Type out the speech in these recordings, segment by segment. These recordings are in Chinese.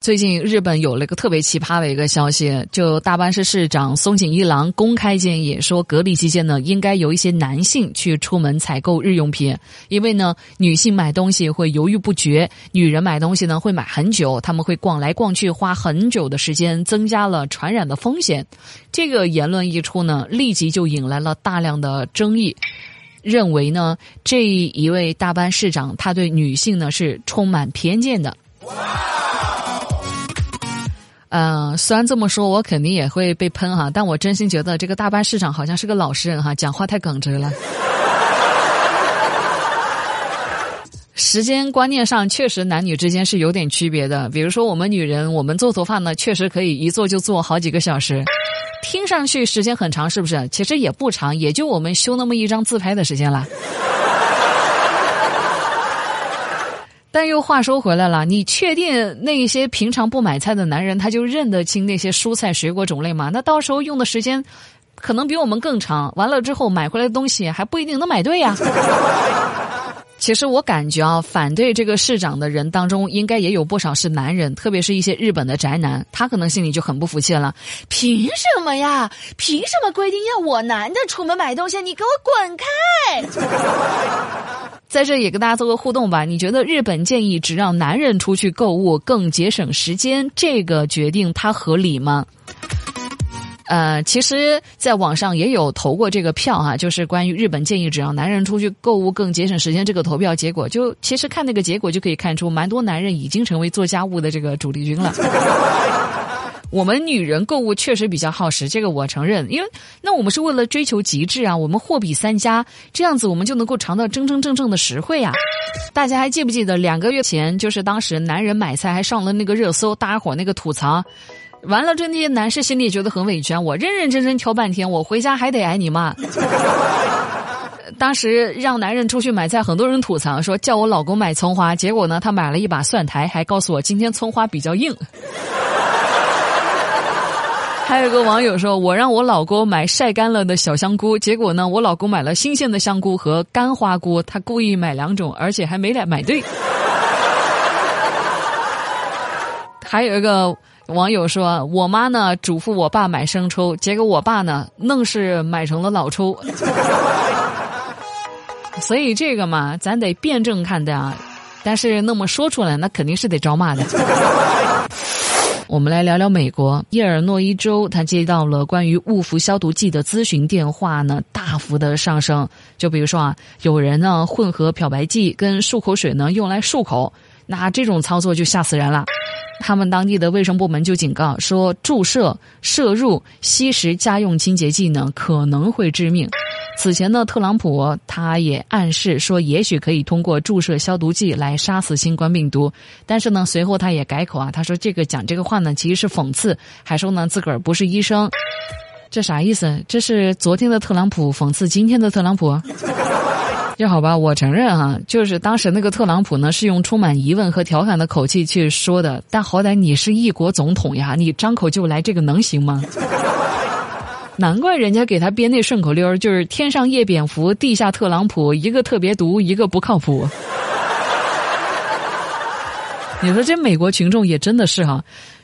最近日本有了一个特别奇葩的一个消息，就大阪市市长松井一郎公开建议说，隔离期间呢，应该由一些男性去出门采购日用品，因为呢，女性买东西会犹豫不决，女人买东西呢会买很久，他们会逛来逛去，花很久的时间，增加了传染的风险。这个言论一出呢，立即就引来了大量的争议，认为呢，这一位大阪市长他对女性呢是充满偏见的。嗯，虽然这么说，我肯定也会被喷哈，但我真心觉得这个大班市长好像是个老实人哈，讲话太耿直了。时间观念上确实男女之间是有点区别的，比如说我们女人，我们做头发呢，确实可以一做就做好几个小时，听上去时间很长，是不是？其实也不长，也就我们修那么一张自拍的时间了。但又话说回来了，你确定那些平常不买菜的男人他就认得清那些蔬菜水果种类吗？那到时候用的时间可能比我们更长，完了之后买回来的东西还不一定能买对呀。其实我感觉啊，反对这个市长的人当中，应该也有不少是男人，特别是一些日本的宅男，他可能心里就很不服气了。凭什么呀？凭什么规定要我男的出门买东西？你给我滚开！在这也跟大家做个互动吧。你觉得日本建议只让男人出去购物更节省时间，这个决定它合理吗？呃，其实，在网上也有投过这个票哈，就是关于日本建议只让男人出去购物更节省时间这个投票结果，就其实看那个结果就可以看出，蛮多男人已经成为做家务的这个主力军了。我们女人购物确实比较耗时，这个我承认。因为那我们是为了追求极致啊，我们货比三家，这样子我们就能够尝到真真正正的实惠啊。大家还记不记得两个月前，就是当时男人买菜还上了那个热搜，大家伙那个吐槽，完了这那些男士心里觉得很委屈，我认认真真挑半天，我回家还得挨你骂。当时让男人出去买菜，很多人吐槽说叫我老公买葱花，结果呢他买了一把蒜苔，还告诉我今天葱花比较硬。还有个网友说：“我让我老公买晒干了的小香菇，结果呢，我老公买了新鲜的香菇和干花菇，他故意买两种，而且还没来买对。”还有一个网友说：“我妈呢嘱咐我爸买生抽，结果我爸呢愣是买成了老抽。”所以这个嘛，咱得辩证看待啊。但是那么说出来，那肯定是得招骂的。我们来聊聊美国伊尔诺伊州，他接到了关于误服消毒剂的咨询电话呢，大幅的上升。就比如说啊，有人呢混合漂白剂跟漱口水呢用来漱口，那这种操作就吓死人了。他们当地的卫生部门就警告说，注射、摄入、吸食家用清洁剂呢可能会致命。此前呢，特朗普他也暗示说，也许可以通过注射消毒剂来杀死新冠病毒。但是呢，随后他也改口啊，他说这个讲这个话呢，其实是讽刺，还说呢自个儿不是医生。这啥意思？这是昨天的特朗普讽刺今天的特朗普？这好吧，我承认哈，就是当时那个特朗普呢，是用充满疑问和调侃的口气去说的。但好歹你是一国总统呀，你张口就来这个能行吗？难怪人家给他编那顺口溜就是天上夜蝙蝠，地下特朗普，一个特别毒，一个不靠谱。你说这美国群众也真的是哈，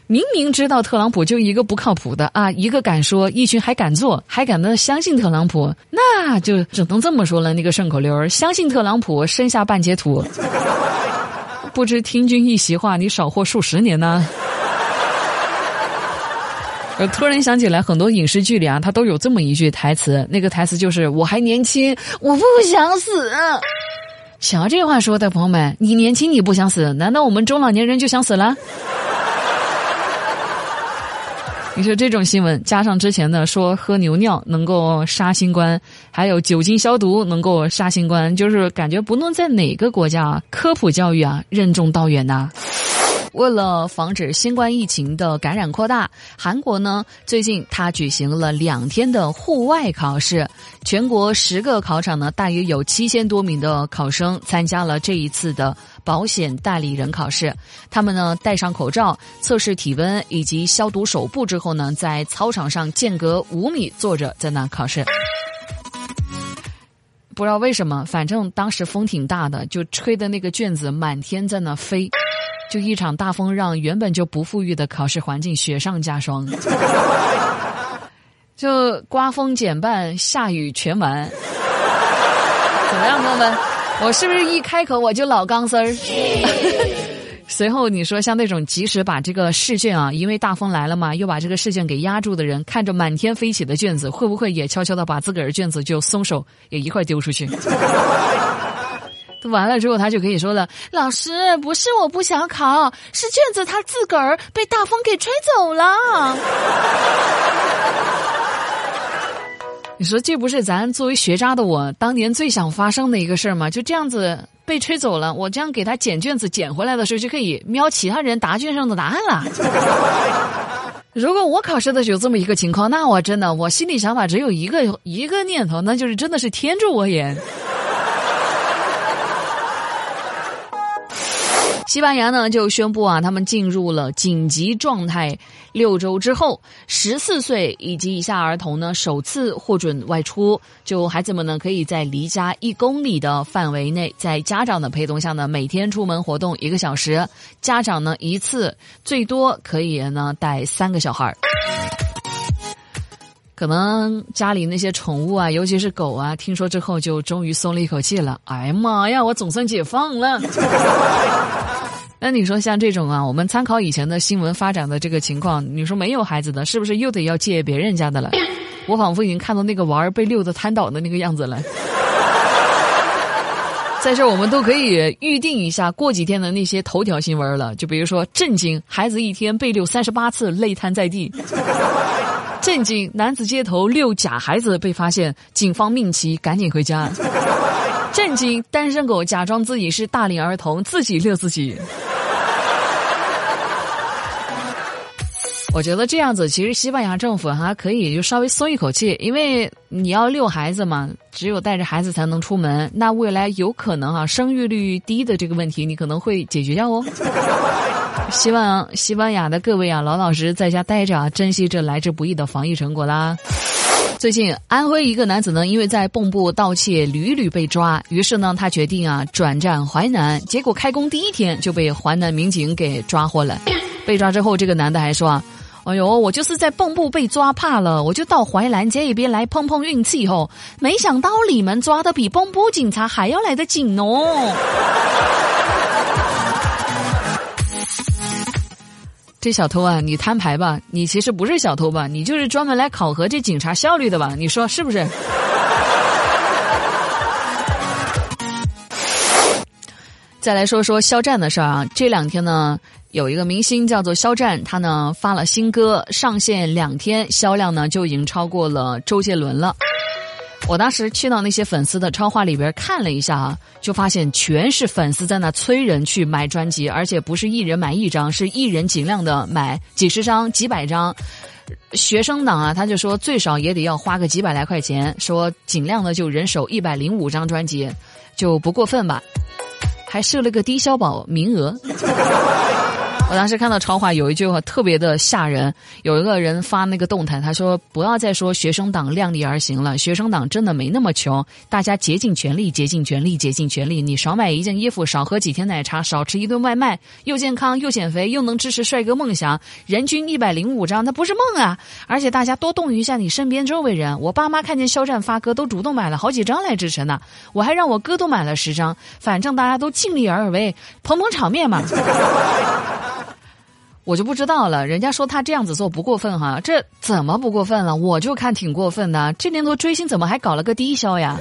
明明知道特朗普就一个不靠谱的啊，一个敢说，一群还敢做，还敢的相信特朗普，那就只能这么说了。那个顺口溜儿相信特朗普，身下半截土。不知听君一席话，你少活数十年呢。我突然想起来，很多影视剧里啊，他都有这么一句台词，那个台词就是“我还年轻，我不想死”。想要这话说的朋友们，你年轻你不想死，难道我们中老年人就想死了？你说这种新闻，加上之前的说喝牛尿能够杀新冠，还有酒精消毒能够杀新冠，就是感觉不论在哪个国家，科普教育啊任重道远呐。为了防止新冠疫情的感染扩大，韩国呢最近他举行了两天的户外考试，全国十个考场呢大约有七千多名的考生参加了这一次的保险代理人考试。他们呢戴上口罩，测试体温以及消毒手部之后呢，在操场上间隔五米坐着在那考试。不知道为什么，反正当时风挺大的，就吹的那个卷子满天在那飞。就一场大风让原本就不富裕的考试环境雪上加霜，就刮风减半，下雨全完。怎么样，朋友们？我是不是一开口我就老钢丝儿？随后你说像那种及时把这个试卷啊，因为大风来了嘛，又把这个试卷给压住的人，看着满天飞起的卷子，会不会也悄悄的把自个儿卷子就松手也一块丢出去？完了之后，他就可以说了：“老师，不是我不想考，是卷子他自个儿被大风给吹走了。”你说这不是咱作为学渣的我当年最想发生的一个事儿吗？就这样子被吹走了，我这样给他捡卷子捡回来的时候，就可以瞄其他人答卷上的答案了。如果我考试的时候这么一个情况，那我真的我心里想法只有一个一个念头，那就是真的是天助我也。西班牙呢就宣布啊，他们进入了紧急状态。六周之后，十四岁以及以下儿童呢首次获准外出。就孩子们呢可以在离家一公里的范围内，在家长的陪同下呢每天出门活动一个小时。家长呢一次最多可以呢带三个小孩儿。可能家里那些宠物啊，尤其是狗啊，听说之后就终于松了一口气了。哎呀妈呀，我总算解放了。那你说像这种啊，我们参考以前的新闻发展的这个情况，你说没有孩子的，是不是又得要借别人家的了？我仿佛已经看到那个娃儿被遛的瘫倒的那个样子了。在这，我们都可以预定一下过几天的那些头条新闻了。就比如说，震惊孩子一天被遛三十八次，累瘫在地；震惊男子街头遛假孩子被发现，警方命其赶紧回家；震惊单身狗假装自己是大龄儿童，自己遛自己。我觉得这样子，其实西班牙政府还可以就稍微松一口气，因为你要遛孩子嘛，只有带着孩子才能出门。那未来有可能啊，生育率低的这个问题，你可能会解决掉哦。希望西班牙的各位啊，老老实实在家待着啊，珍惜这来之不易的防疫成果啦。最近，安徽一个男子呢，因为在蚌埠盗窃屡屡被抓，于是呢，他决定啊转战淮南，结果开工第一天就被淮南民警给抓获了。被抓之后，这个男的还说。哎呦，我就是在蚌埠被抓怕了，我就到淮南这一边来碰碰运气哦。没想到你们抓的比蚌埠警察还要来得紧哦。这小偷啊，你摊牌吧，你其实不是小偷吧，你就是专门来考核这警察效率的吧？你说是不是？再来说说肖战的事儿啊，这两天呢。有一个明星叫做肖战，他呢发了新歌，上线两天，销量呢就已经超过了周杰伦了。我当时去到那些粉丝的超话里边看了一下啊，就发现全是粉丝在那催人去买专辑，而且不是一人买一张，是一人尽量的买几十张、几百张。学生党啊，他就说最少也得要花个几百来块钱，说尽量的就人手一百零五张专辑，就不过分吧？还设了个低消保名额。我当时看到超话有一句话特别的吓人，有一个人发那个动态，他说：“不要再说学生党量力而行了，学生党真的没那么穷，大家竭尽全力，竭尽全力，竭尽全力。你少买一件衣服，少喝几天奶茶，少吃一顿外卖，又健康又减肥，又能支持帅哥梦想，人均一百零五张，那不是梦啊！而且大家多动一下你身边周围人，我爸妈看见肖战发歌都主动买了好几张来支持呢，我还让我哥都买了十张，反正大家都尽力而为，捧捧场面嘛。”我就不知道了，人家说他这样子做不过分哈，这怎么不过分了？我就看挺过分的，这年头追星怎么还搞了个低消呀？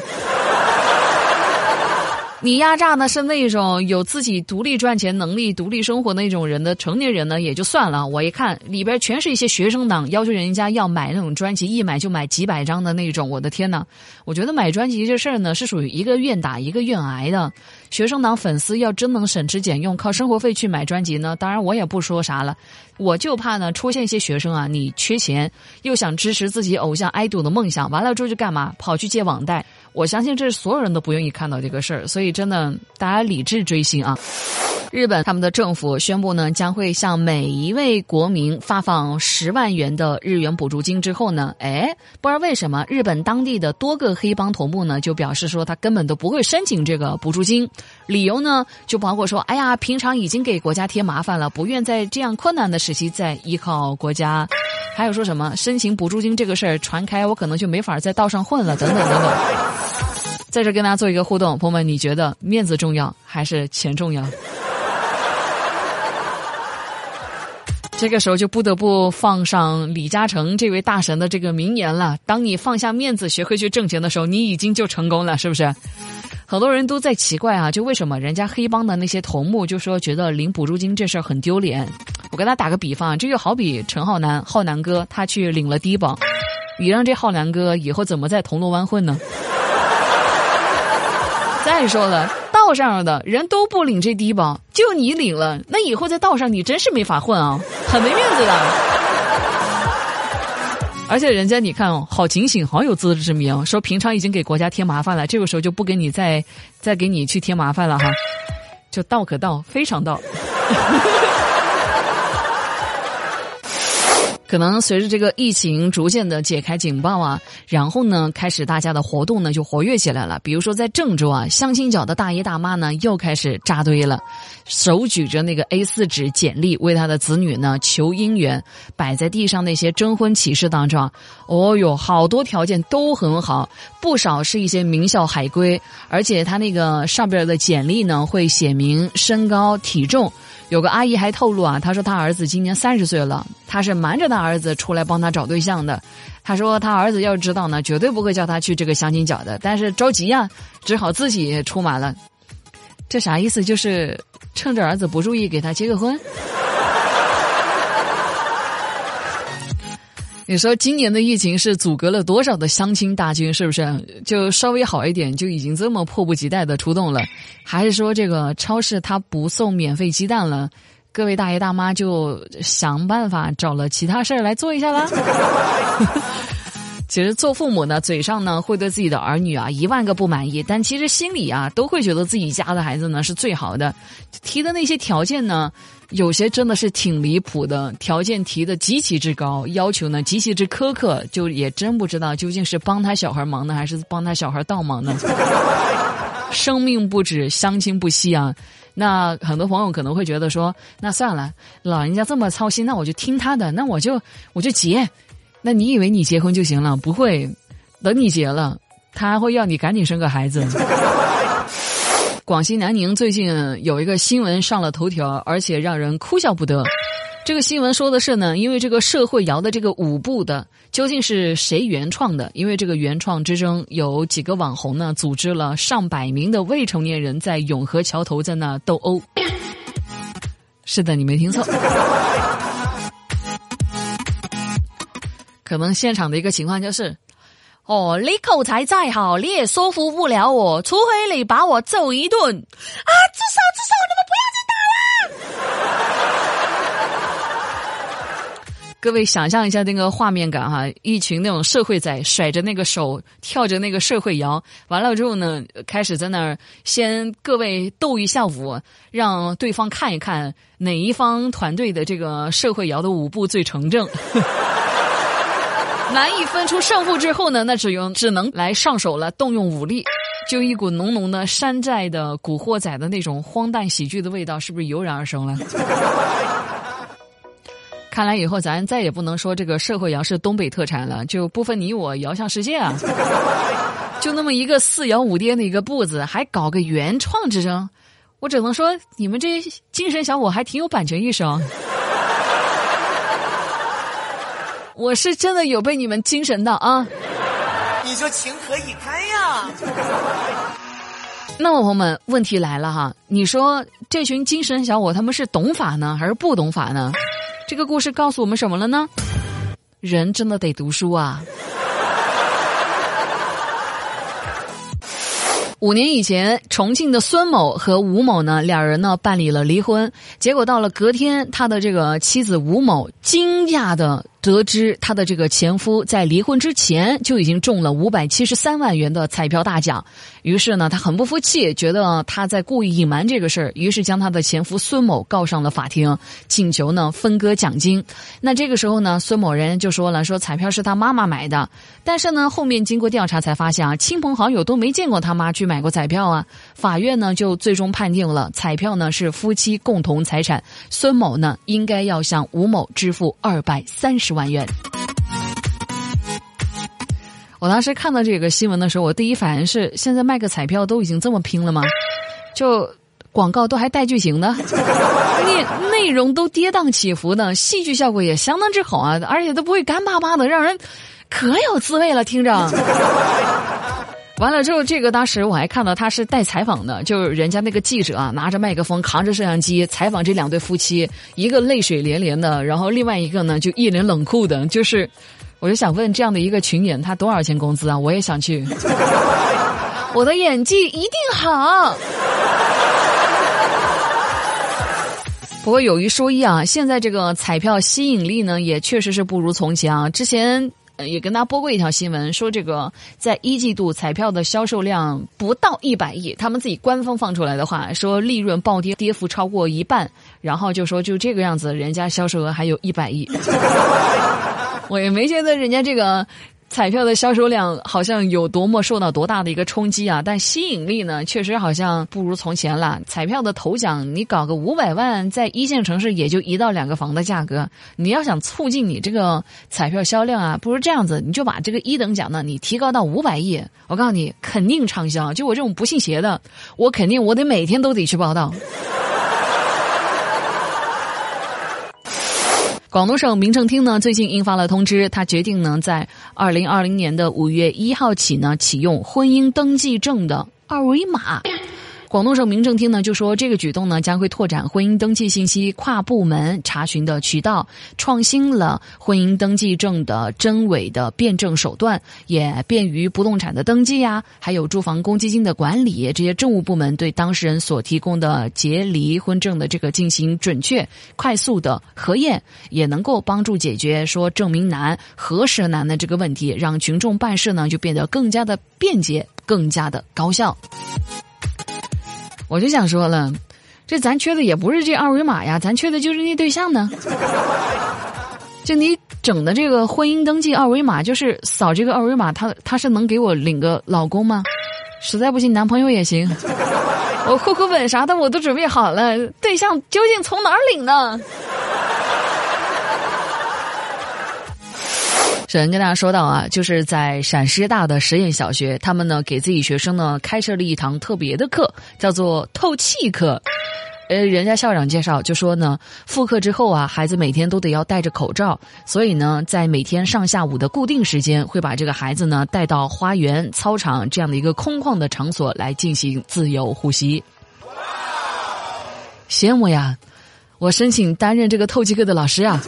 你压榨的是那种有自己独立赚钱能力、独立生活那种人的成年人呢，也就算了。我一看里边全是一些学生党，要求人家要买那种专辑，一买就买几百张的那种。我的天呐，我觉得买专辑这事儿呢，是属于一个愿打一个愿挨的。学生党粉丝要真能省吃俭用，靠生活费去买专辑呢，当然我也不说啥了。我就怕呢出现一些学生啊，你缺钱又想支持自己偶像爱豆的梦想，完了之后就干嘛？跑去借网贷。我相信这是所有人都不愿意看到这个事儿，所以真的大家理智追星啊。日本他们的政府宣布呢，将会向每一位国民发放十万元的日元补助金。之后呢，哎，不知道为什么，日本当地的多个黑帮头目呢，就表示说他根本都不会申请这个补助金。理由呢，就包括说，哎呀，平常已经给国家添麻烦了，不愿在这样困难的时期再依靠国家。还有说什么申请补助金这个事儿传开，我可能就没法在道上混了，等等等等。在这跟大家做一个互动，朋友们，你觉得面子重要还是钱重要？这个时候就不得不放上李嘉诚这位大神的这个名言了：当你放下面子，学会去挣钱的时候，你已经就成功了，是不是？很多人都在奇怪啊，就为什么人家黑帮的那些头目就说觉得领补助金这事儿很丢脸？我跟他打个比方，这就好比陈浩南浩南哥他去领了低保，你让这浩南哥以后怎么在铜锣湾混呢？再说了。道上的人都不领这低保，就你领了，那以后在道上你真是没法混啊，很没面子的。而且人家你看哦，好警醒，好有自知之明，说平常已经给国家添麻烦了，这个时候就不给你再再给你去添麻烦了哈，就道可道，非常道。可能随着这个疫情逐渐的解开警报啊，然后呢，开始大家的活动呢就活跃起来了。比如说在郑州啊，相亲角的大爷大妈呢又开始扎堆了，手举着那个 A 四纸简历，为他的子女呢求姻缘，摆在地上那些征婚启事当中，哦哟，好多条件都很好，不少是一些名校海归，而且他那个上边的简历呢会写明身高体重。有个阿姨还透露啊，她说她儿子今年三十岁了，她是瞒着她儿子出来帮她找对象的。她说她儿子要知道呢，绝对不会叫她去这个相亲角的，但是着急呀，只好自己出马了。这啥意思？就是趁着儿子不注意给他结个婚。你说今年的疫情是阻隔了多少的相亲大军？是不是就稍微好一点就已经这么迫不及待的出动了？还是说这个超市它不送免费鸡蛋了？各位大爷大妈就想办法找了其他事儿来做一下啦？其实做父母呢，嘴上呢会对自己的儿女啊一万个不满意，但其实心里啊都会觉得自己家的孩子呢是最好的。提的那些条件呢，有些真的是挺离谱的，条件提的极其之高，要求呢极其之苛刻，就也真不知道究竟是帮他小孩忙呢，还是帮他小孩倒忙呢？生命不止，相亲不息啊！那很多朋友可能会觉得说，那算了，老人家这么操心，那我就听他的，那我就我就结。那你以为你结婚就行了？不会，等你结了，他还会要你赶紧生个孩子。广西南宁最近有一个新闻上了头条，而且让人哭笑不得。这个新闻说的是呢，因为这个社会摇的这个舞步的究竟是谁原创的？因为这个原创之争，有几个网红呢，组织了上百名的未成年人在永和桥头在那斗殴。是的，你没听错。可能现场的一个情况就是，哦，你口才再好，你也说服不了我，除非你把我揍一顿。啊，至少至少你们不要再打了。各位想象一下那个画面感哈，一群那种社会仔甩着那个手，跳着那个社会摇，完了之后呢，开始在那儿先各位斗一下舞，让对方看一看哪一方团队的这个社会摇的舞步最成正。难以分出胜负之后呢，那只用只能来上手了，动用武力，就一股浓浓的山寨的古惑仔的那种荒诞喜剧的味道，是不是油然而生了？看来以后咱再也不能说这个社会摇是东北特产了，就不分你我，摇向世界啊！就那么一个四摇五颠的一个步子，还搞个原创之争，我只能说你们这些精神小伙还挺有版权意识哦。我是真的有被你们精神到啊！你就情何以堪呀？那么朋友们，问题来了哈，你说这群精神小伙他们是懂法呢，还是不懂法呢？这个故事告诉我们什么了呢？人真的得读书啊！五年以前，重庆的孙某和吴某呢，两人呢办理了离婚，结果到了隔天，他的这个妻子吴某惊讶的。得知她的这个前夫在离婚之前就已经中了五百七十三万元的彩票大奖，于是呢，她很不服气，觉得他在故意隐瞒这个事儿，于是将她的前夫孙某告上了法庭，请求呢分割奖金。那这个时候呢，孙某人就说了，说彩票是他妈妈买的，但是呢，后面经过调查才发现啊，亲朋好友都没见过他妈去买过彩票啊。法院呢就最终判定了彩票呢是夫妻共同财产，孙某呢应该要向吴某支付二百三十。万元。我当时看到这个新闻的时候，我第一反应是：现在卖个彩票都已经这么拼了吗？就广告都还带剧情的，内内容都跌宕起伏的，戏剧效果也相当之好啊，而且都不会干巴巴的，让人可有滋味了，听着。完了之后，这个当时我还看到他是带采访的，就是人家那个记者啊，拿着麦克风，扛着摄像机采访这两对夫妻，一个泪水连连的，然后另外一个呢就一脸冷酷的，就是，我就想问这样的一个群演，他多少钱工资啊？我也想去，我的演技一定好。不过有一说一啊，现在这个彩票吸引力呢，也确实是不如从前啊，之前。也跟大家播过一条新闻，说这个在一季度彩票的销售量不到一百亿，他们自己官方放出来的话，说利润暴跌，跌幅超过一半，然后就说就这个样子，人家销售额还有一百亿，我也没觉得人家这个。彩票的销售量好像有多么受到多大的一个冲击啊！但吸引力呢，确实好像不如从前了。彩票的头奖，你搞个五百万，在一线城市也就一到两个房的价格。你要想促进你这个彩票销量啊，不如这样子，你就把这个一等奖呢，你提高到五百亿。我告诉你，肯定畅销。就我这种不信邪的，我肯定我得每天都得去报道。广东省民政厅呢，最近印发了通知，他决定呢，在二零二零年的五月一号起呢，启用婚姻登记证的二维码。广东省民政厅呢就说，这个举动呢将会拓展婚姻登记信息跨部门查询的渠道，创新了婚姻登记证的真伪的验证手段，也便于不动产的登记呀，还有住房公积金的管理，这些政务部门对当事人所提供的结离婚证的这个进行准确、快速的核验，也能够帮助解决说证明难、核实难的这个问题，让群众办事呢就变得更加的便捷、更加的高效。我就想说了，这咱缺的也不是这二维码呀，咱缺的就是那对象呢。就你整的这个婚姻登记二维码，就是扫这个二维码，他他是能给我领个老公吗？实在不行，男朋友也行。我户口本啥的我都准备好了，对象究竟从哪儿领呢？首先跟大家说到啊，就是在陕师大的实验小学，他们呢给自己学生呢开设了一堂特别的课，叫做透气课。呃，人家校长介绍就说呢，复课之后啊，孩子每天都得要戴着口罩，所以呢，在每天上下午的固定时间，会把这个孩子呢带到花园、操场这样的一个空旷的场所来进行自由呼吸。羡慕呀！我申请担任这个透气课的老师啊。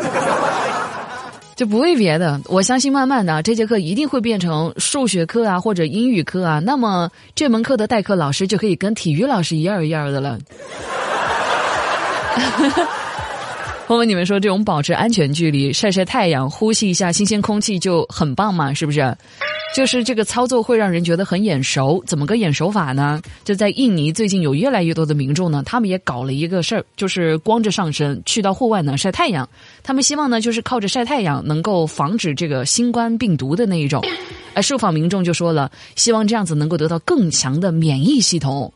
就不为别的，我相信慢慢的这节课一定会变成数学课啊，或者英语课啊。那么这门课的代课老师就可以跟体育老师一样一样的了。朋友，你们说这种保持安全距离、晒晒太阳、呼吸一下新鲜空气就很棒嘛？是不是？就是这个操作会让人觉得很眼熟，怎么个眼熟法呢？就在印尼，最近有越来越多的民众呢，他们也搞了一个事儿，就是光着上身去到户外呢晒太阳。他们希望呢，就是靠着晒太阳能够防止这个新冠病毒的那一种。而受访民众就说了，希望这样子能够得到更强的免疫系统。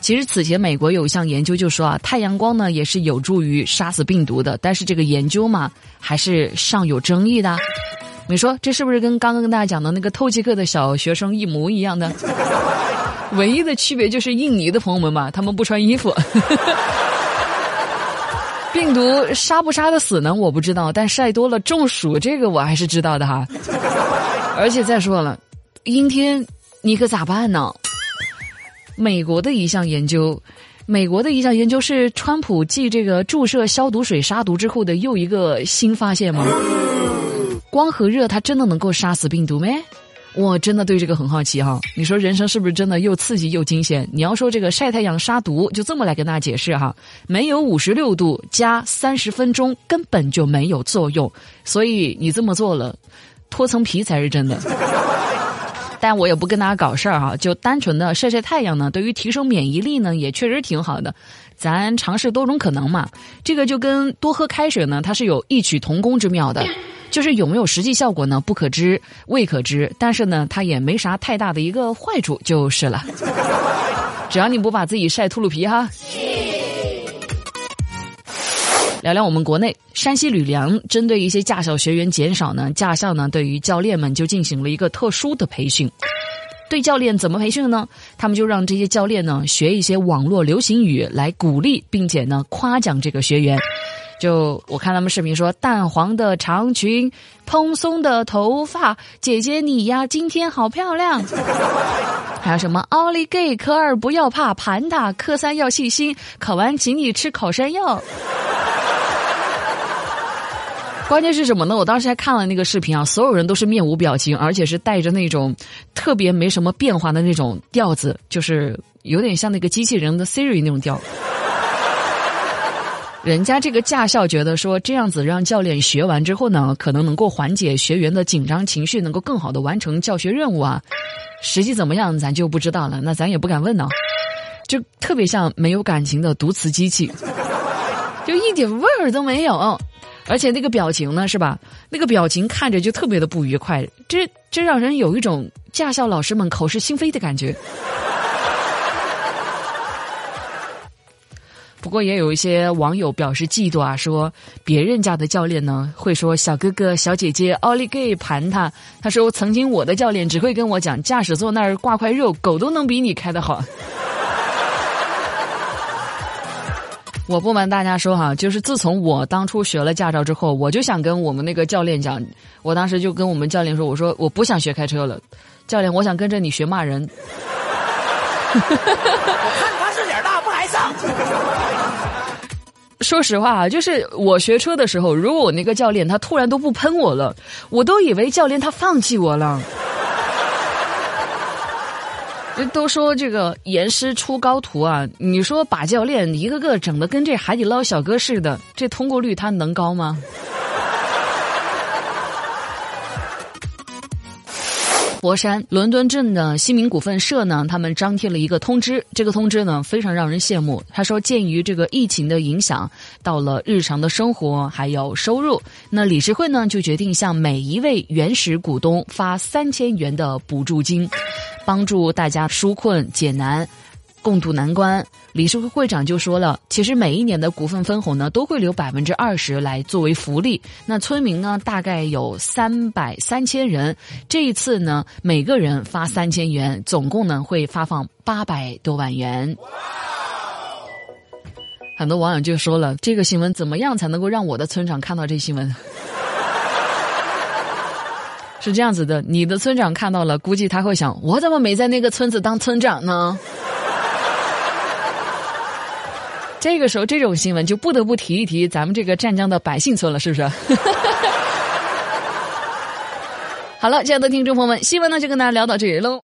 其实此前美国有一项研究就说啊，太阳光呢也是有助于杀死病毒的，但是这个研究嘛还是尚有争议的。你说这是不是跟刚刚跟大家讲的那个透气课的小学生一模一样的？唯一的区别就是印尼的朋友们嘛，他们不穿衣服。病毒杀不杀得死呢？我不知道，但晒多了中暑这个我还是知道的哈。而且再说了，阴天你可咋办呢？美国的一项研究，美国的一项研究是川普继这个注射消毒水杀毒之后的又一个新发现吗？光和热，它真的能够杀死病毒没？我真的对这个很好奇哈。你说人生是不是真的又刺激又惊险？你要说这个晒太阳杀毒，就这么来跟大家解释哈。没有五十六度加三十分钟根本就没有作用，所以你这么做了，脱层皮才是真的。但我也不跟大家搞事儿哈，就单纯的晒晒太阳呢，对于提升免疫力呢，也确实挺好的。咱尝试多种可能嘛，这个就跟多喝开水呢，它是有异曲同工之妙的。就是有没有实际效果呢？不可知，未可知。但是呢，它也没啥太大的一个坏处，就是了。只要你不把自己晒秃噜皮哈。聊聊我们国内，山西吕梁针对一些驾校学员减少呢，驾校呢对于教练们就进行了一个特殊的培训。对教练怎么培训呢？他们就让这些教练呢学一些网络流行语来鼓励，并且呢夸奖这个学员。就我看他们视频说，淡黄的长裙，蓬松的头发，姐姐你呀今天好漂亮。还有什么奥利给，科二不要怕，盘他，科三要细心，考完请你吃烤山药。关键是什么呢？我当时还看了那个视频啊，所有人都是面无表情，而且是带着那种特别没什么变化的那种调子，就是有点像那个机器人的 Siri 那种调。人家这个驾校觉得说这样子让教练学完之后呢，可能能够缓解学员的紧张情绪，能够更好的完成教学任务啊。实际怎么样，咱就不知道了，那咱也不敢问呢。就特别像没有感情的读词机器，就一点味儿都没有，而且那个表情呢，是吧？那个表情看着就特别的不愉快，这这让人有一种驾校老师们口是心非的感觉。不过也有一些网友表示嫉妒啊，说别人家的教练呢会说小哥哥小姐姐奥利给盘他。他说曾经我的教练只会跟我讲驾驶座那儿挂块肉，狗都能比你开得好。我不瞒大家说哈，就是自从我当初学了驾照之后，我就想跟我们那个教练讲，我当时就跟我们教练说，我说我不想学开车了，教练，我想跟着你学骂人。我看他是脸大不挨上。说实话啊，就是我学车的时候，如果我那个教练他突然都不喷我了，我都以为教练他放弃我了。都说这个严师出高徒啊，你说把教练一个个整的跟这海底捞小哥似的，这通过率他能高吗？佛山伦敦镇的西明股份社呢，他们张贴了一个通知。这个通知呢，非常让人羡慕。他说，鉴于这个疫情的影响，到了日常的生活还有收入，那理事会呢就决定向每一位原始股东发三千元的补助金，帮助大家纾困解难。共度难关，理事会会长就说了，其实每一年的股份分红呢，都会留百分之二十来作为福利。那村民呢，大概有三百三千人，这一次呢，每个人发三千元，总共呢会发放八百多万元。很多网友就说了，这个新闻怎么样才能够让我的村长看到这新闻？是这样子的，你的村长看到了，估计他会想，我怎么没在那个村子当村长呢？这个时候，这种新闻就不得不提一提咱们这个湛江的百姓村了，是不是？好了，亲爱的听众朋友们，新闻呢就跟大家聊到这里喽。